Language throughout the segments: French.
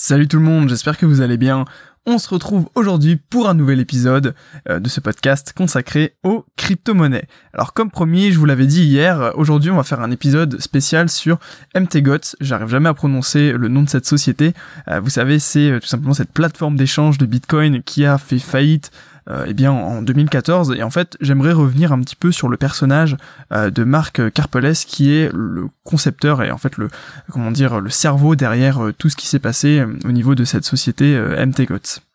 Salut tout le monde, j'espère que vous allez bien. On se retrouve aujourd'hui pour un nouvel épisode euh, de ce podcast consacré aux crypto-monnaies. Alors comme promis, je vous l'avais dit hier, aujourd'hui on va faire un épisode spécial sur MTGOTS. J'arrive jamais à prononcer le nom de cette société. Euh, vous savez, c'est euh, tout simplement cette plateforme d'échange de Bitcoin qui a fait faillite euh, eh bien en 2014 et en fait j'aimerais revenir un petit peu sur le personnage euh, de Marc Carpeles qui est le concepteur et en fait le comment dire le cerveau derrière euh, tout ce qui s'est passé au niveau de cette société MTGOTS.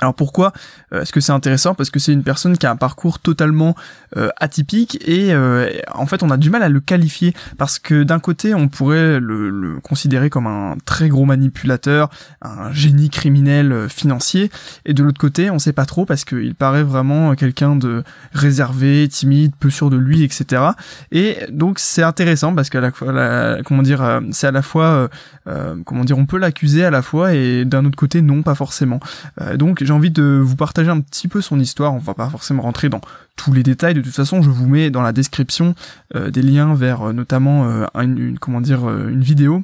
Alors pourquoi euh, est-ce que c'est intéressant? Parce que c'est une personne qui a un parcours totalement euh, atypique et euh, en fait on a du mal à le qualifier parce que d'un côté on pourrait le, considérer comme un très gros manipulateur, un génie criminel financier et de l'autre côté on sait pas trop parce qu'il paraît vraiment quelqu'un de réservé, timide, peu sûr de lui, etc. Et donc c'est intéressant parce qu'à la fois, comment dire, c'est à la fois, comment dire, on peut l'accuser à la fois et d'un autre côté non pas forcément. donc j'ai envie de vous partager un petit peu son histoire. On va pas forcément rentrer dans tous les détails. De toute façon, je vous mets dans la description euh, des liens vers euh, notamment euh, une, comment dire une vidéo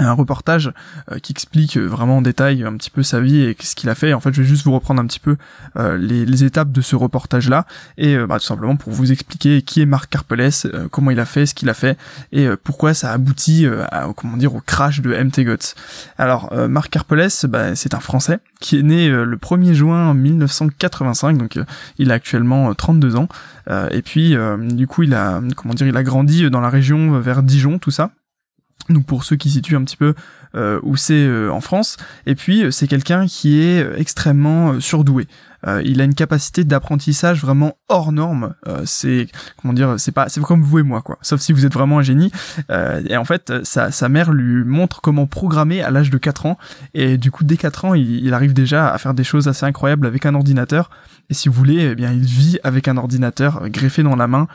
un reportage euh, qui explique euh, vraiment en détail un petit peu sa vie et ce qu'il a fait. En fait, je vais juste vous reprendre un petit peu euh, les, étapes de ce reportage-là et bah, tout simplement pour vous expliquer qui est Marc Carpeles, comment il a fait, ce qu'il a fait et pourquoi ça aboutit à, comment dire au crash de MTGOTS. Alors, Marc Carpeles, bah, c'est un Français qui est né le 1er juin 1985, donc il a actuellement 32 ans et puis du coup il a comment dire il a grandi dans la région vers Dijon, tout ça. Donc pour ceux qui situent un petit peu euh, où c'est euh, en France, et puis euh, c'est quelqu'un qui est extrêmement surdoué. il a une capacité d'apprentissage vraiment hors norme. c'est comment dire, c'est pas, c'est comme vous et moi quoi. Sauf si vous êtes vraiment un génie. et en fait, sa, sa mère lui montre comment programmer à l'âge de 4 ans. Et du coup, dès 4 ans, il, il, arrive déjà à faire des choses assez incroyables avec un ordinateur. Et si vous voulez, eh bien, il vit avec un ordinateur greffé dans la main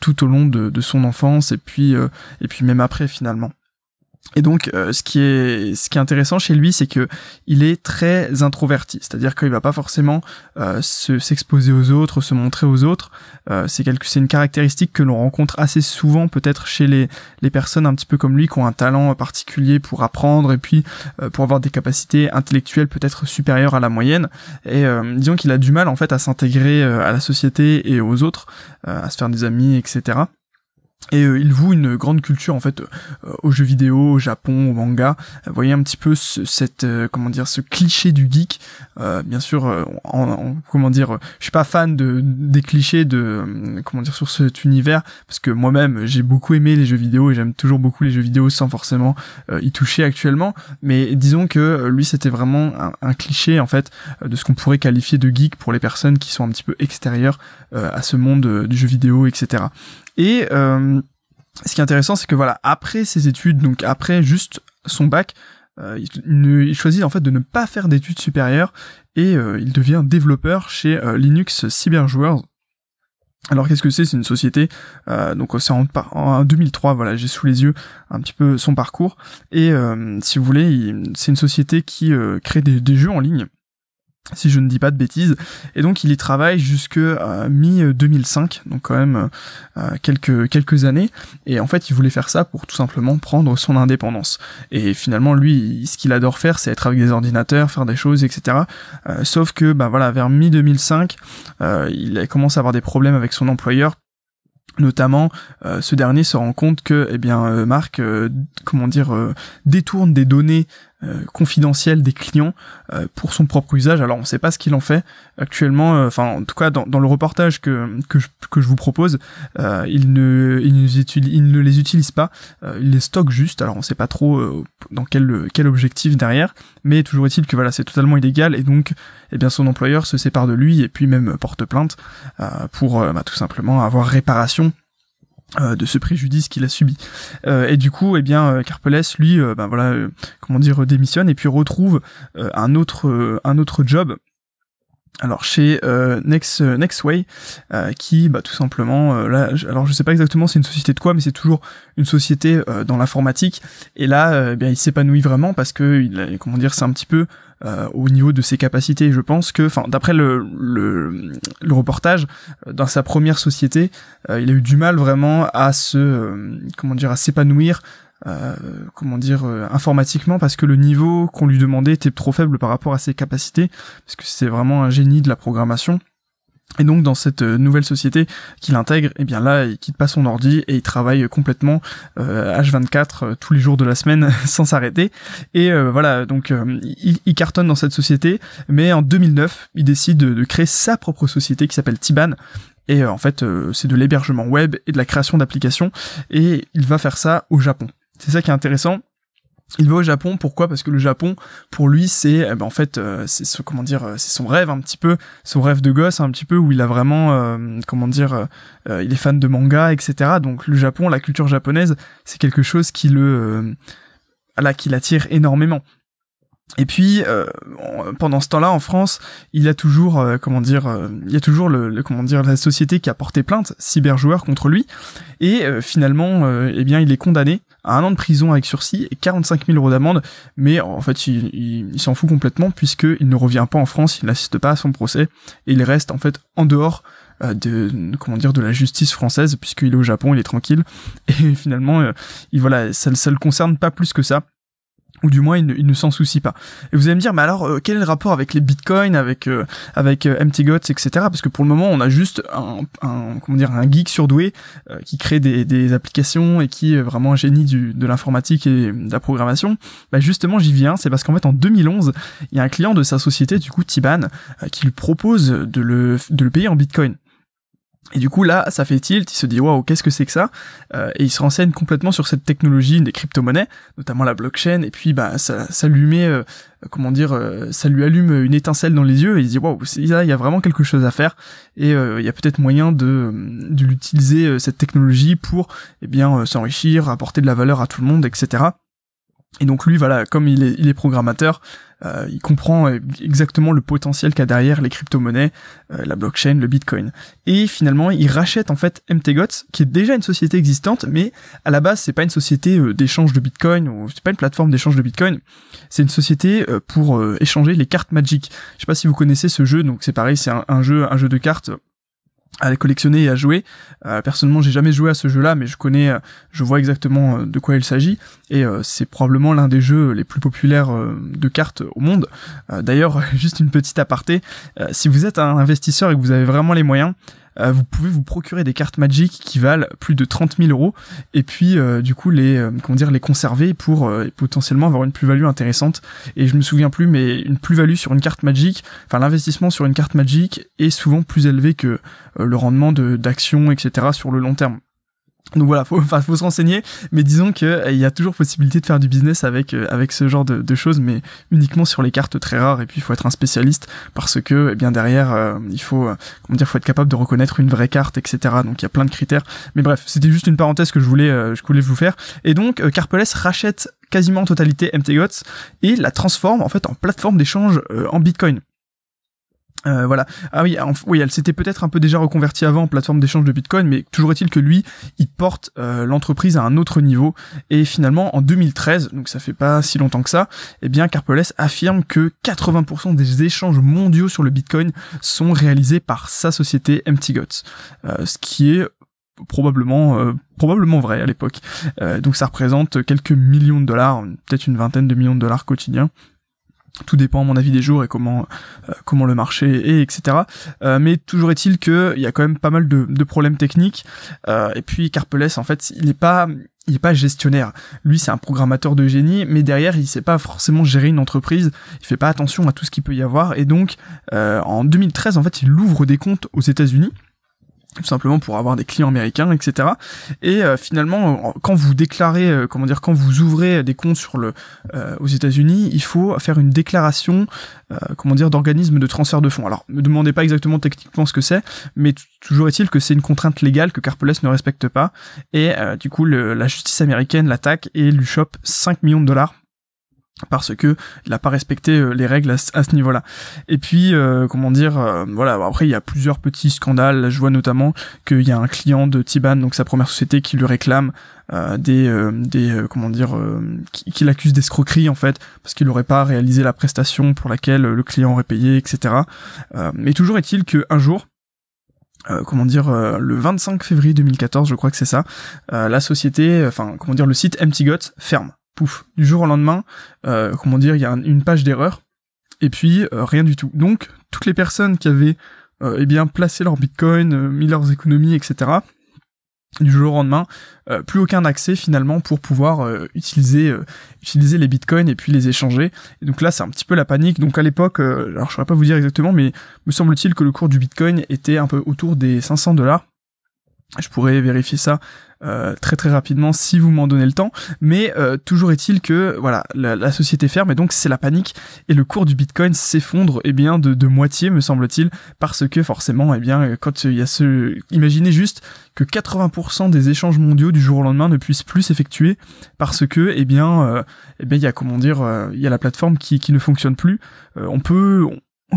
tout au long de, de, son enfance et puis et puis même après finalement. Et donc, euh, ce qui est intéressant chez lui, c'est que il est très introverti, c'est-à-dire qu'il va pas forcément euh, se s'exposer aux autres, se montrer aux autres. Euh, c'est quelque c'est une caractéristique que l'on rencontre assez souvent, peut-être chez les les personnes un petit peu comme lui, qui ont un talent particulier pour apprendre et puis pour avoir des capacités intellectuelles peut-être supérieures à la moyenne. Et disons qu'il a du mal en fait à s'intégrer à la société et aux autres, à se faire des amis, etc. Et euh, il voue une grande culture en fait euh, aux jeux vidéo, au Japon, au manga. Voyez un petit peu ce, cette euh, comment dire ce cliché du geek. bien sûr, en, comment dire, je suis pas fan de des clichés de comment dire sur cet univers parce que moi-même j'ai beaucoup aimé les jeux vidéo et j'aime toujours beaucoup les jeux vidéo sans forcément y toucher actuellement. Mais disons que lui c'était vraiment un, cliché en fait de ce qu'on pourrait qualifier de geek pour les personnes qui sont un petit peu extérieures à ce monde du jeu vidéo, etc. Et euh, ce qui est intéressant, c'est que voilà, après ses études, donc après juste son bac, euh, il, choisit en fait de ne pas faire d'études supérieures et euh, il devient développeur chez Linux Cyberjoueurs. Alors qu'est-ce que c'est? C'est une société, donc c'est en, en, 2003, voilà, j'ai sous les yeux un petit peu son parcours. Et si vous voulez, c'est une société qui crée des, jeux en ligne si je ne dis pas de bêtises. Et donc il y travaille jusque euh, mi 2005, donc quand même euh, quelques quelques années. Et en fait, il voulait faire ça pour tout simplement prendre son indépendance. Et finalement, lui, ce qu'il adore faire, c'est être avec des ordinateurs, faire des choses, etc. Euh, sauf que, bah voilà, vers mi 2005, il commence à avoir des problèmes avec son employeur Notamment, euh, ce dernier se rend compte que, eh bien, euh, Marc, euh, comment dire, détourne des données confidentielles des clients pour son propre usage. Alors, on ne sait pas ce qu'il en fait actuellement. Enfin, en tout cas, dans, le reportage que que je, vous propose, il ne il ne, il ne les utilise pas. il les stocke juste. Alors, on ne sait pas trop dans quel quel objectif derrière, mais toujours est-il que voilà, c'est totalement illégal et donc, eh bien, son employeur se sépare de lui et puis même porte plainte pour bah, tout simplement avoir réparation euh, de ce préjudice qu'il a subi. Euh, et du coup, eh bien, euh, Carpeles, lui, ben voilà, comment dire, démissionne et puis retrouve un autre, un autre job alors chez Next Nextway qui bah tout simplement là alors je sais pas exactement c'est une société de quoi mais c'est toujours une société dans l'informatique et là eh bien il s'épanouit vraiment parce que comment dire c'est un petit peu euh, au niveau de ses capacités. Je pense que, enfin, d'après le, le, le, reportage, euh, dans sa première société, euh, il a eu du mal vraiment à se, comment dire, à s'épanouir comment dire informatiquement parce que le niveau qu'on lui demandait était trop faible par rapport à ses capacités parce que c'est vraiment un génie de la programmation et donc dans cette euh, nouvelle société qu'il intègre, eh bien là, il quitte pas son ordi et il travaille complètement euh, H24 euh, tous les jours de la semaine sans s'arrêter. Et voilà, donc il, cartonne dans cette société, mais en 2009, il décide de, créer sa propre société qui s'appelle Tiban. Et en fait, c'est de l'hébergement web et de la création d'applications. Et il va faire ça au Japon. C'est ça qui est intéressant, il va au Japon, pourquoi? Parce que le Japon, pour lui, c'est eh ben, en fait, euh, c'est ce, comment dire, euh, c'est son rêve un petit peu, son rêve de gosse un petit peu où il a vraiment, euh, comment dire, il est fan de manga, etc. Donc le Japon, la culture japonaise, c'est quelque chose qui le, là, qui l'attire énormément. Et puis euh, pendant ce temps-là en France, il a toujours euh, comment dire, euh, il y a toujours le, comment dire la société qui a porté plainte cyberjoueur contre lui. Et finalement eh bien il est condamné à un an de prison avec sursis et 45 000 euros d'amende, mais en fait il, il, s'en fout complètement puisque il ne revient pas en France, il n'assiste pas à son procès et il reste en fait en dehors de comment dire de la justice française puisqu'il est au Japon, il est tranquille. Et finalement il voilà ça, ça le concerne pas plus que ça ou du moins il ne, s'en soucie pas. Et vous allez me dire, mais alors euh, quel est le rapport avec les bitcoins, avec euh, avec euh, MTGOTS, etc. Parce que pour le moment on a juste un, un comment dire un geek surdoué qui crée des, des, applications et qui est vraiment un génie du, de l'informatique et de la programmation. Bah justement j'y viens, c'est parce qu'en fait en 2011 il y a un client de sa société du coup Tiban qui lui propose de le de le payer en bitcoin. Et du coup là, ça fait tilt, il se dit waouh, qu'est-ce que c'est que ça? Euh, Et il se renseigne complètement sur cette technologie des crypto-monnaies, notamment la blockchain. Et puis bah ça, ça lui met, euh, comment dire, euh, ça lui allume une étincelle dans les yeux. Et il se dit waouh, il y a vraiment quelque chose à faire. Et il y a peut-être moyen de, de l'utiliser cette technologie pour, eh bien, s'enrichir, apporter de la valeur à tout le monde, etc. Et donc lui, voilà, comme il est, il programmateur, euh, il comprend exactement le potentiel qu'a derrière les crypto-monnaies, euh, la blockchain, le bitcoin. Et finalement, il rachète en fait MTGOTS, qui est déjà une société existante, mais à la base, c'est pas une société euh, d'échange de bitcoin, ou c'est pas une plateforme d'échange de bitcoin, c'est une société pour échanger les cartes Magic. Je sais pas si vous connaissez ce jeu, donc c'est pareil, c'est un, jeu, un jeu de cartes à collectionner et à jouer. Euh, personnellement, j'ai jamais joué à ce jeu-là, mais je connais, euh, je vois exactement euh, de quoi il s'agit, et c'est probablement l'un des jeux les plus populaires de cartes au monde. D'ailleurs, juste une petite aparté, si vous êtes un investisseur et que vous avez vraiment les moyens, euh, vous pouvez vous procurer des cartes Magic qui valent plus de 30 000 euros et puis euh, du coup les euh, comment dire les conserver pour potentiellement avoir une plus-value intéressante. Et je me souviens plus, mais une plus-value sur une carte Magic, enfin l'investissement sur une carte Magic est souvent plus élevé que le rendement de d'actions etc sur le long terme. Donc voilà, faut, enfin, faut se renseigner, mais disons que euh, il y a toujours possibilité de faire du business avec euh, avec ce genre de, choses, mais uniquement sur les cartes très rares. Et puis il faut être un spécialiste parce que, eh bien derrière, euh, il faut, comment dire, faut être capable de reconnaître une vraie carte, etc. Donc il y a plein de critères. Mais bref, c'était juste une parenthèse que je voulais, je voulais vous faire. Et donc Carpeles rachète quasiment en totalité MTGOTS et la transforme en fait en plateforme d'échange en Bitcoin. Euh, voilà. Ah oui, oui, elle s'était peut-être un peu déjà reconvertie avant en plateforme d'échange de Bitcoin, mais toujours est-il que lui, il porte euh, l'entreprise à un autre niveau. Et finalement, en 2013, donc ça fait pas si longtemps que ça, eh bien, Carpeles affirme que 80% des échanges mondiaux sur le Bitcoin sont réalisés par sa société MTGOTS, euh, ce qui est probablement probablement vrai à l'époque. donc ça représente quelques millions de dollars, peut-être une vingtaine de millions de dollars quotidiens tout dépend à mon avis des jours et comment euh, comment le marché est etc euh, mais toujours est-il que il y a quand même pas mal de, problèmes techniques euh, et puis Carpeles en fait il n'est pas il est pas gestionnaire. Lui, c'est un programmateur de génie, mais derrière, il sait pas forcément gérer une entreprise. Il fait pas attention à tout ce qu'il peut y avoir. Et donc, en 2013, en fait, il ouvre des comptes aux États-Unis tout simplement pour avoir des clients américains, etc. Et euh, finalement, quand vous déclarez, euh, comment dire, quand vous ouvrez des comptes sur le euh, aux États-Unis, il faut faire une déclaration, comment dire, d'organisme de transfert de fonds. Alors, me demandez pas exactement techniquement ce que c'est, mais toujours est-il que c'est une contrainte légale que Carpeles ne respecte pas, et du coup, la justice américaine l'attaque et lui chope 5 millions de dollars parce que il n'a pas respecté euh, les règles à, ce niveau-là. Et puis, euh, comment dire, euh, voilà. Après, il y a plusieurs petits scandales. je vois notamment qu'il y a un client de Tiban, donc sa première société, qui lui réclame des, des, comment dire, qui, qui l'accuse d'escroquerie en fait, parce qu'il n'aurait pas réalisé la prestation pour laquelle le client aurait payé, etc. mais toujours est-il qu'un jour, comment dire le 25 février 2014 je crois que c'est ça la société enfin comment dire le site MTGOT ferme pouf du jour au lendemain comment dire il y a une page d'erreur et puis rien du tout donc toutes les personnes qui avaient eh bien placé leur bitcoin mis leurs économies etc du jour au lendemain, euh, plus aucun accès finalement pour pouvoir euh, utiliser euh, utiliser les bitcoins et puis les échanger. Et donc là, c'est un petit peu la panique. Donc à l'époque, alors je saurais pas vous dire exactement, mais me semble-t-il que le cours du bitcoin était un peu autour des 500 dollars. Je pourrais vérifier ça euh, très très rapidement si vous m'en donnez le temps. Mais euh, toujours est-il que voilà, la, société ferme et donc c'est la panique et le cours du Bitcoin s'effondre et eh bien de, de moitié me semble-t-il parce que forcément et eh bien quand il y a ce, imaginez juste que 80% des échanges mondiaux du jour au lendemain ne puissent plus s'effectuer parce que eh bien euh, eh bien il y a comment dire il y a la plateforme qui, qui ne fonctionne plus. on peut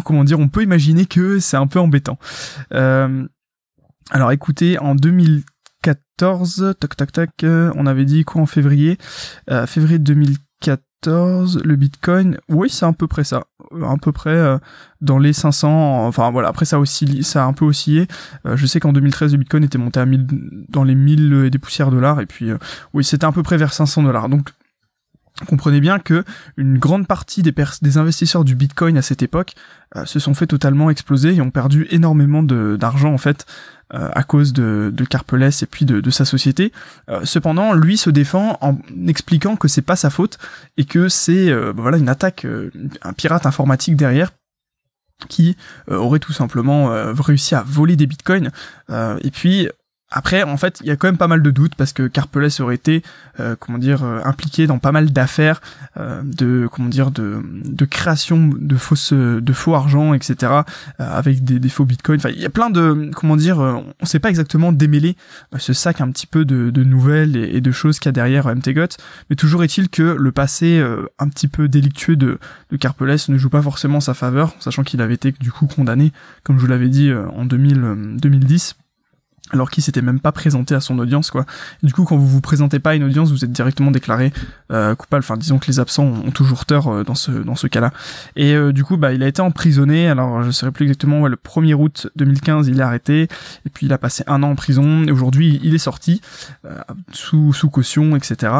comment dire on peut imaginer que c'est un peu embêtant. Alors écoutez en 2000 14, tac tac tac, euh, on avait dit quoi en février? Euh, Février 2014, le Bitcoin, oui c'est à peu près ça, à peu près euh, dans les 500, enfin voilà, après ça aussi ça a un peu oscillé, je sais qu'en 2013 le Bitcoin était monté à 1000, dans les 1000 et des poussières dollars, et puis oui c'était à peu près vers 500 dollars, donc comprenez bien que une grande partie des, investisseurs du Bitcoin à cette époque se sont fait totalement exploser et ont perdu énormément d'argent en fait euh, à cause de, de Carpelès et puis de, sa société. Euh, cependant, lui se défend en expliquant que c'est pas sa faute et que c'est euh, voilà une attaque, un pirate informatique derrière qui aurait tout simplement réussi à voler des bitcoins. et puis après, en fait, il y a quand même pas mal de doutes parce que Carpelès aurait été, euh, comment dire, euh, impliqué dans pas mal d'affaires euh, de, comment dire, de, de création de fausses, de faux argent, etc. avec des, des, faux bitcoins. Enfin, il y a plein de, comment dire, on sait pas exactement démêler ce sac un petit peu de, de nouvelles et, de choses qu'il y a derrière MTGOT. Mais toujours est-il que le passé un petit peu délictueux de, de Carpelès ne joue pas forcément sa faveur, sachant qu'il avait été du coup condamné, comme je vous l'avais dit, en 2000, 2010 alors qu'il s'était même pas présenté à son audience quoi. du coup quand vous vous présentez pas à une audience, vous êtes directement déclaré euh, coupable. Enfin disons que les absents ont, toujours tort euh, dans ce dans ce cas-là. Et euh, du coup bah il a été emprisonné. Alors je sais plus exactement le 1er août 2015 il est arrêté et puis il a passé un an en prison et aujourd'hui il est sorti sous sous caution etc.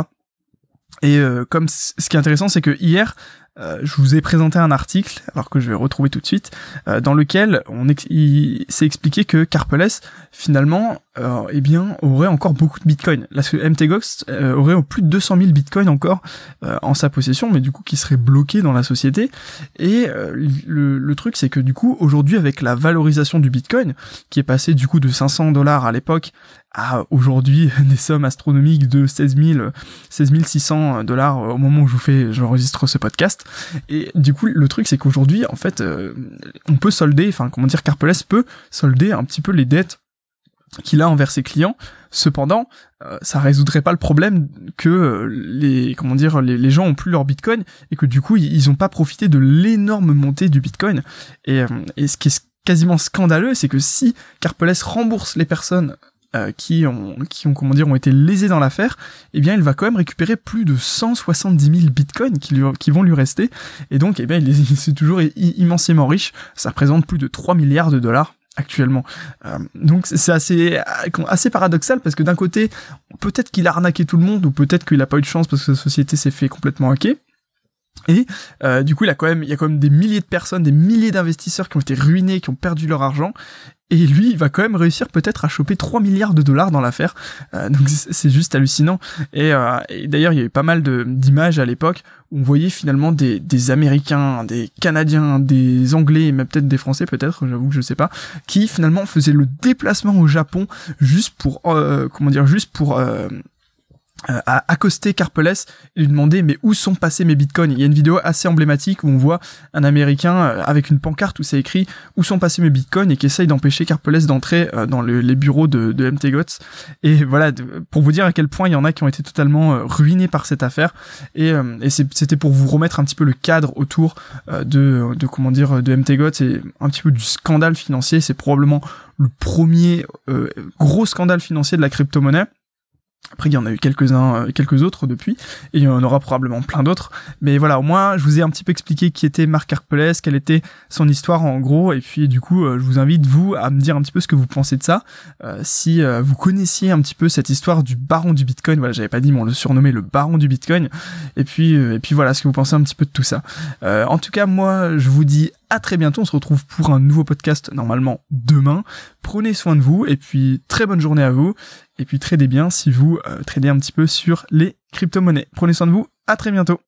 Et comme ce qui est intéressant, c'est que hier, euh, je vous ai présenté un article, alors que je vais retrouver tout de suite, euh, dans lequel on il s'est expliqué que Carpelès, finalement, euh, eh bien, aurait encore beaucoup de bitcoins. Là, MTGOX euh, aurait plus de 200 000 bitcoins encore en sa possession, mais du coup qui serait bloqué dans la société. Et le, le, truc, c'est que du coup, aujourd'hui, avec la valorisation du bitcoin, qui est passé du coup de 500 dollars à l'époque à aujourd'hui des sommes astronomiques de 16 000, 16 600 dollars au moment où je vous fais, j'enregistre ce podcast. Et du coup, le truc, c'est qu'aujourd'hui, en fait, euh, on peut solder, enfin, comment dire, Carpelès peut solder un petit peu les dettes qu'il a envers ses clients. Cependant, euh, ça résoudrait pas le problème que euh, les comment dire les, gens ont plus leur Bitcoin et que du coup ils, ont pas profité de l'énorme montée du Bitcoin. Et, et ce qui est quasiment scandaleux, c'est que si Carpelès rembourse les personnes euh, qui ont qui ont comment dire ont été lésés dans l'affaire, eh bien il va quand même récupérer plus de 170 000 bitcoins qui lui, qui vont lui rester et donc eh bien il est, toujours immensément riche. Ça représente plus de 3 milliards de dollars actuellement. Euh, donc c'est assez assez paradoxal parce que d'un côté peut-être qu'il a arnaqué tout le monde ou peut-être qu'il a pas eu de chance parce que sa société s'est fait complètement hacker. Et euh, du coup, il a quand même, il y a quand même des milliers de personnes, des milliers d'investisseurs qui ont été ruinés, qui ont perdu leur argent. Et lui, il va quand même réussir peut-être à choper 3 milliards de dollars dans l'affaire. Euh, donc c'est juste hallucinant. Euh, et, d'ailleurs, il y a eu pas mal d'images à l'époque où on voyait finalement des, des Américains, des Canadiens, des Anglais, et même peut-être des Français peut-être, j'avoue que je sais pas, qui finalement faisaient le déplacement au Japon juste pour, euh, comment dire, juste pour euh, à accoster Carpelès et lui demander mais où sont passés mes bitcoins? Il y a une vidéo assez emblématique où on voit un américain euh, avec une pancarte où c'est écrit où sont passés mes bitcoins? et qui essaye d'empêcher Carpelès d'entrer euh, dans les bureaux de, de MTGOTS et voilà pour vous dire à quel point il y en a qui ont été totalement ruinés par cette affaire. Et, et c'était pour vous remettre un petit peu le cadre autour de, de comment dire de MTGOTS et un petit peu du scandale financier. C'est probablement le premier gros scandale financier de la crypto-monnaie Après, il y en a eu quelques-uns, euh, quelques autres depuis, et il y en aura probablement plein d'autres. Mais voilà, au moins, je vous ai un petit peu expliqué qui était Marc Harpelès, quelle était son histoire en gros, et puis du coup, euh, je vous invite vous à me dire un petit peu ce que vous pensez de ça. Euh, si vous connaissiez un petit peu cette histoire du baron du Bitcoin, voilà, j'avais pas dit, mais on le surnommait le baron du Bitcoin. Et puis, et puis voilà, ce que vous pensez un petit peu de tout ça. en tout cas, moi, je vous dis à très bientôt. On se retrouve pour un nouveau podcast normalement demain. Prenez soin de vous et puis très bonne journée à vous. Et puis tradez bien si vous euh, tradez un petit peu sur les crypto-monnaies. Prenez soin de vous. À très bientôt.